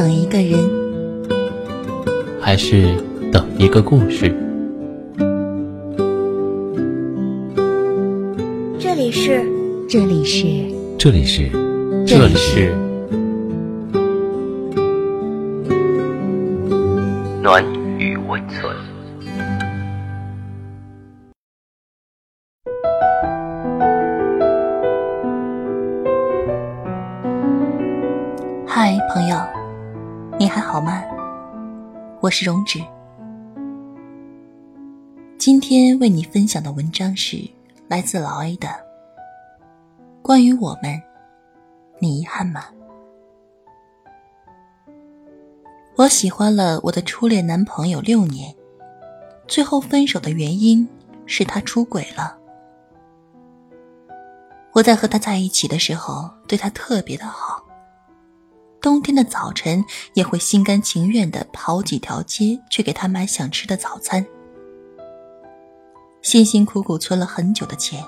等一个人，还是等一个故事？这里是，这里是，这里是，这里是。暖与温存。还好吗？我是荣止。今天为你分享的文章是来自老 A 的《关于我们，你遗憾吗？》我喜欢了我的初恋男朋友六年，最后分手的原因是他出轨了。我在和他在一起的时候，对他特别的好。冬天的早晨，也会心甘情愿的跑几条街去给他买想吃的早餐。辛辛苦苦存了很久的钱，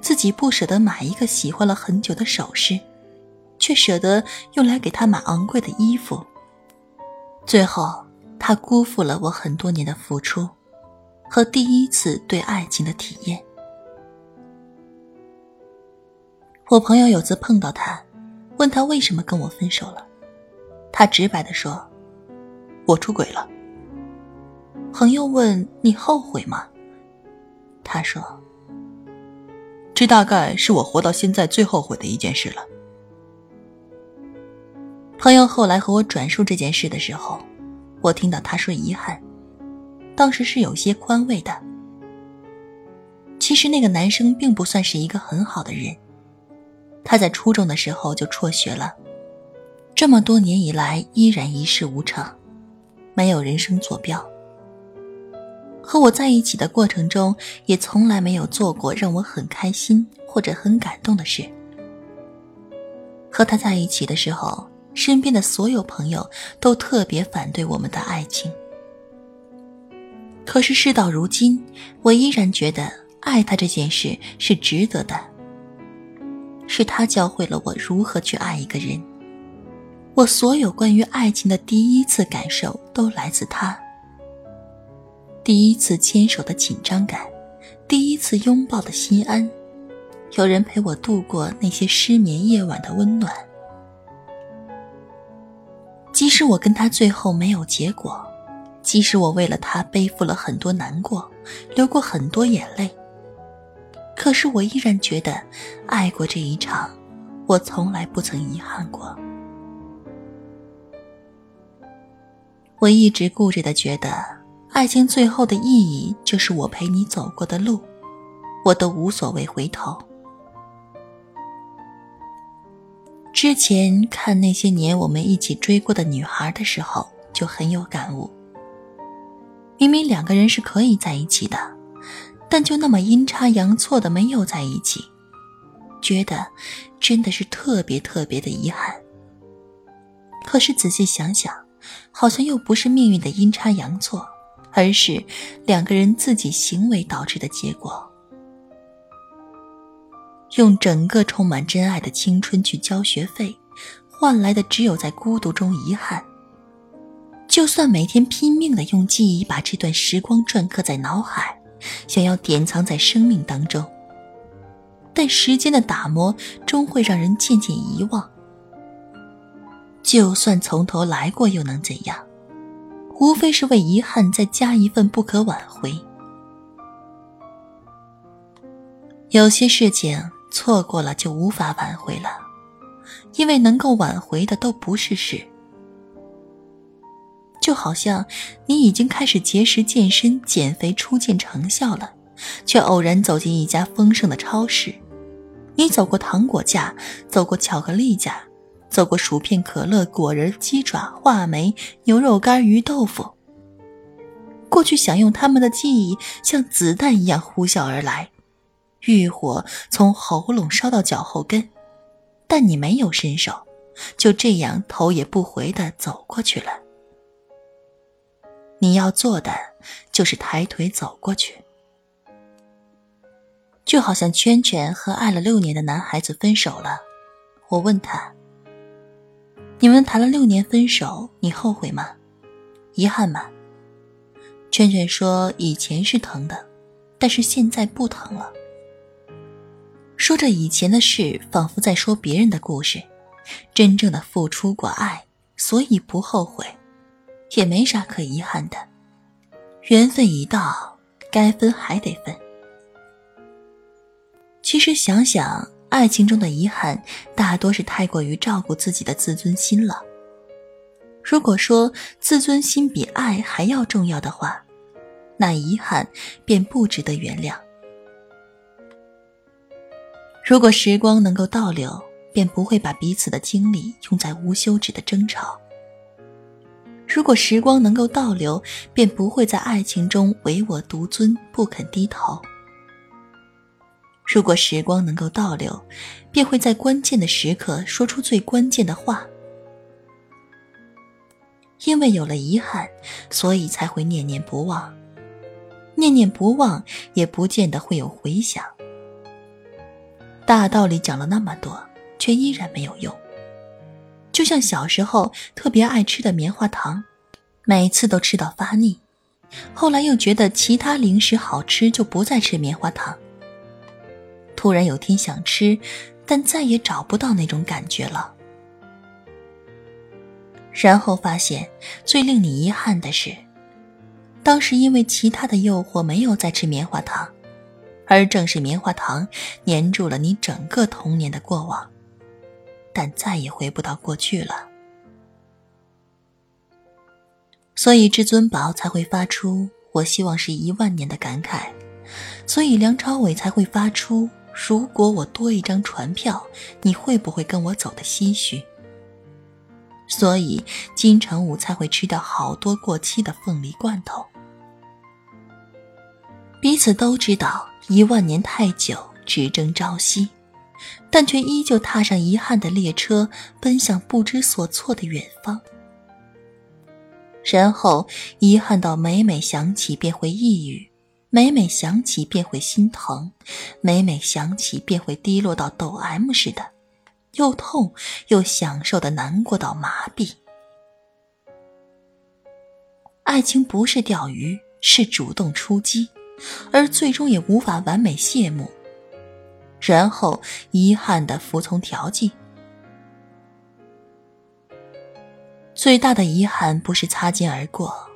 自己不舍得买一个喜欢了很久的首饰，却舍得用来给他买昂贵的衣服。最后，他辜负了我很多年的付出，和第一次对爱情的体验。我朋友有次碰到他，问他为什么跟我分手了。他直白的说：“我出轨了。”朋友问：“你后悔吗？”他说：“这大概是我活到现在最后悔的一件事了。”朋友后来和我转述这件事的时候，我听到他说遗憾，当时是有些宽慰的。其实那个男生并不算是一个很好的人，他在初中的时候就辍学了。这么多年以来，依然一事无成，没有人生坐标。和我在一起的过程中，也从来没有做过让我很开心或者很感动的事。和他在一起的时候，身边的所有朋友都特别反对我们的爱情。可是事到如今，我依然觉得爱他这件事是值得的。是他教会了我如何去爱一个人。我所有关于爱情的第一次感受都来自他。第一次牵手的紧张感，第一次拥抱的心安，有人陪我度过那些失眠夜晚的温暖。即使我跟他最后没有结果，即使我为了他背负了很多难过，流过很多眼泪，可是我依然觉得，爱过这一场，我从来不曾遗憾过。我一直固执的觉得，爱情最后的意义就是我陪你走过的路，我都无所谓回头。之前看那些年我们一起追过的女孩的时候，就很有感悟。明明两个人是可以在一起的，但就那么阴差阳错的没有在一起，觉得真的是特别特别的遗憾。可是仔细想想。好像又不是命运的阴差阳错，而是两个人自己行为导致的结果。用整个充满真爱的青春去交学费，换来的只有在孤独中遗憾。就算每天拼命的用记忆把这段时光篆刻在脑海，想要典藏在生命当中，但时间的打磨终会让人渐渐遗忘。就算从头来过，又能怎样？无非是为遗憾再加一份不可挽回。有些事情错过了就无法挽回了，因为能够挽回的都不是事。就好像你已经开始节食、健身、减肥，初见成效了，却偶然走进一家丰盛的超市。你走过糖果架，走过巧克力架。走过薯片、可乐、果仁、鸡爪、话梅、牛肉干、鱼豆腐。过去享用他们的记忆，像子弹一样呼啸而来，欲火从喉咙烧到脚后跟，但你没有伸手，就这样头也不回的走过去了。你要做的就是抬腿走过去，就好像圈圈和爱了六年的男孩子分手了。我问他。你们谈了六年分手，你后悔吗？遗憾吗？圈圈说：“以前是疼的，但是现在不疼了。”说着以前的事，仿佛在说别人的故事。真正的付出过爱，所以不后悔，也没啥可遗憾的。缘分已到，该分还得分。其实想想，爱情中的遗憾，大多是太过于照顾自己的自尊心了。如果说自尊心比爱还要重要的话，那遗憾便不值得原谅。如果时光能够倒流，便不会把彼此的精力用在无休止的争吵。如果时光能够倒流，便不会在爱情中唯我独尊，不肯低头。如果时光能够倒流，便会在关键的时刻说出最关键的话。因为有了遗憾，所以才会念念不忘。念念不忘，也不见得会有回响。大道理讲了那么多，却依然没有用。就像小时候特别爱吃的棉花糖，每次都吃到发腻，后来又觉得其他零食好吃，就不再吃棉花糖。突然有天想吃，但再也找不到那种感觉了。然后发现最令你遗憾的是，当时因为其他的诱惑没有再吃棉花糖，而正是棉花糖粘住了你整个童年的过往，但再也回不到过去了。所以至尊宝才会发出“我希望是一万年”的感慨，所以梁朝伟才会发出。如果我多一张船票，你会不会跟我走的唏嘘？所以金城武才会吃掉好多过期的凤梨罐头。彼此都知道一万年太久，只争朝夕，但却依旧踏上遗憾的列车，奔向不知所措的远方。然后遗憾到每每想起便会抑郁。每每想起便会心疼，每每想起便会低落到抖 M 似的，又痛又享受的难过到麻痹。爱情不是钓鱼，是主动出击，而最终也无法完美谢幕，然后遗憾的服从调剂。最大的遗憾不是擦肩而过。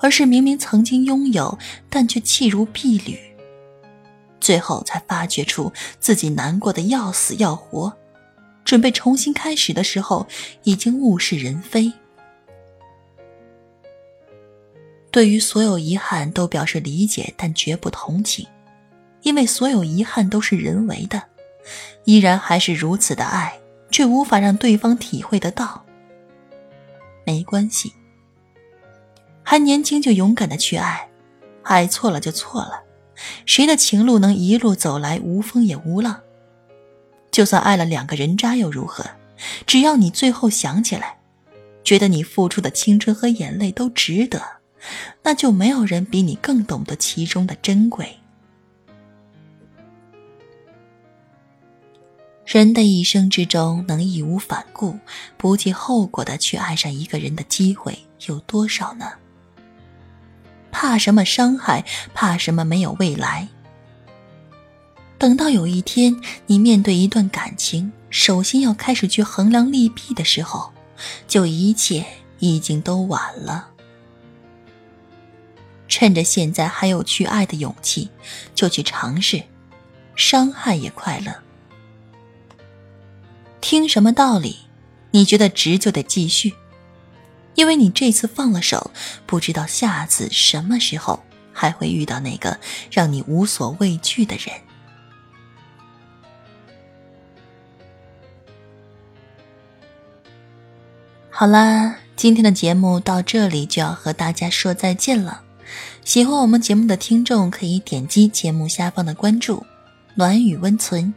而是明明曾经拥有，但却弃如敝履，最后才发觉出自己难过的要死要活，准备重新开始的时候，已经物是人非。对于所有遗憾都表示理解，但绝不同情，因为所有遗憾都是人为的，依然还是如此的爱，却无法让对方体会得到。没关系。还年轻就勇敢的去爱，爱错了就错了，谁的情路能一路走来无风也无浪？就算爱了两个人渣又如何？只要你最后想起来，觉得你付出的青春和眼泪都值得，那就没有人比你更懂得其中的珍贵。人的一生之中，能义无反顾、不计后果的去爱上一个人的机会有多少呢？怕什么伤害？怕什么没有未来？等到有一天你面对一段感情，首先要开始去衡量利弊的时候，就一切已经都晚了。趁着现在还有去爱的勇气，就去尝试，伤害也快乐。听什么道理？你觉得值就得继续。因为你这次放了手，不知道下次什么时候还会遇到那个让你无所畏惧的人。好啦，今天的节目到这里就要和大家说再见了。喜欢我们节目的听众可以点击节目下方的关注“暖雨温存”，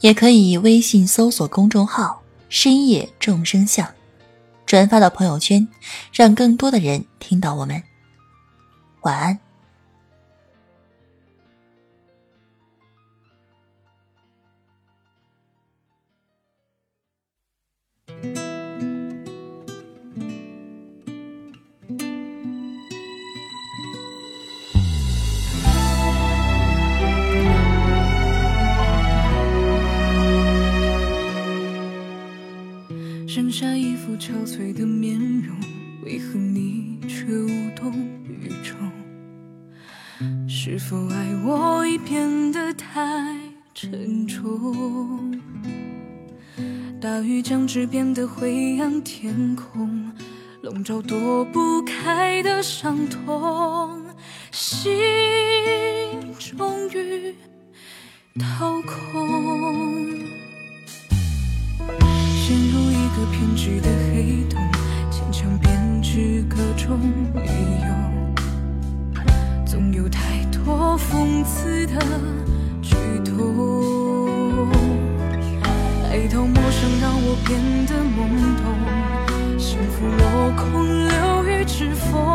也可以微信搜索公众号“深夜众生相”。转发到朋友圈，让更多的人听到我们。晚安。醉的面容，为何你却无动于衷？是否爱我已变得太沉重？大雨将至，变得灰暗天空，笼罩躲不开的伤痛。心。beautiful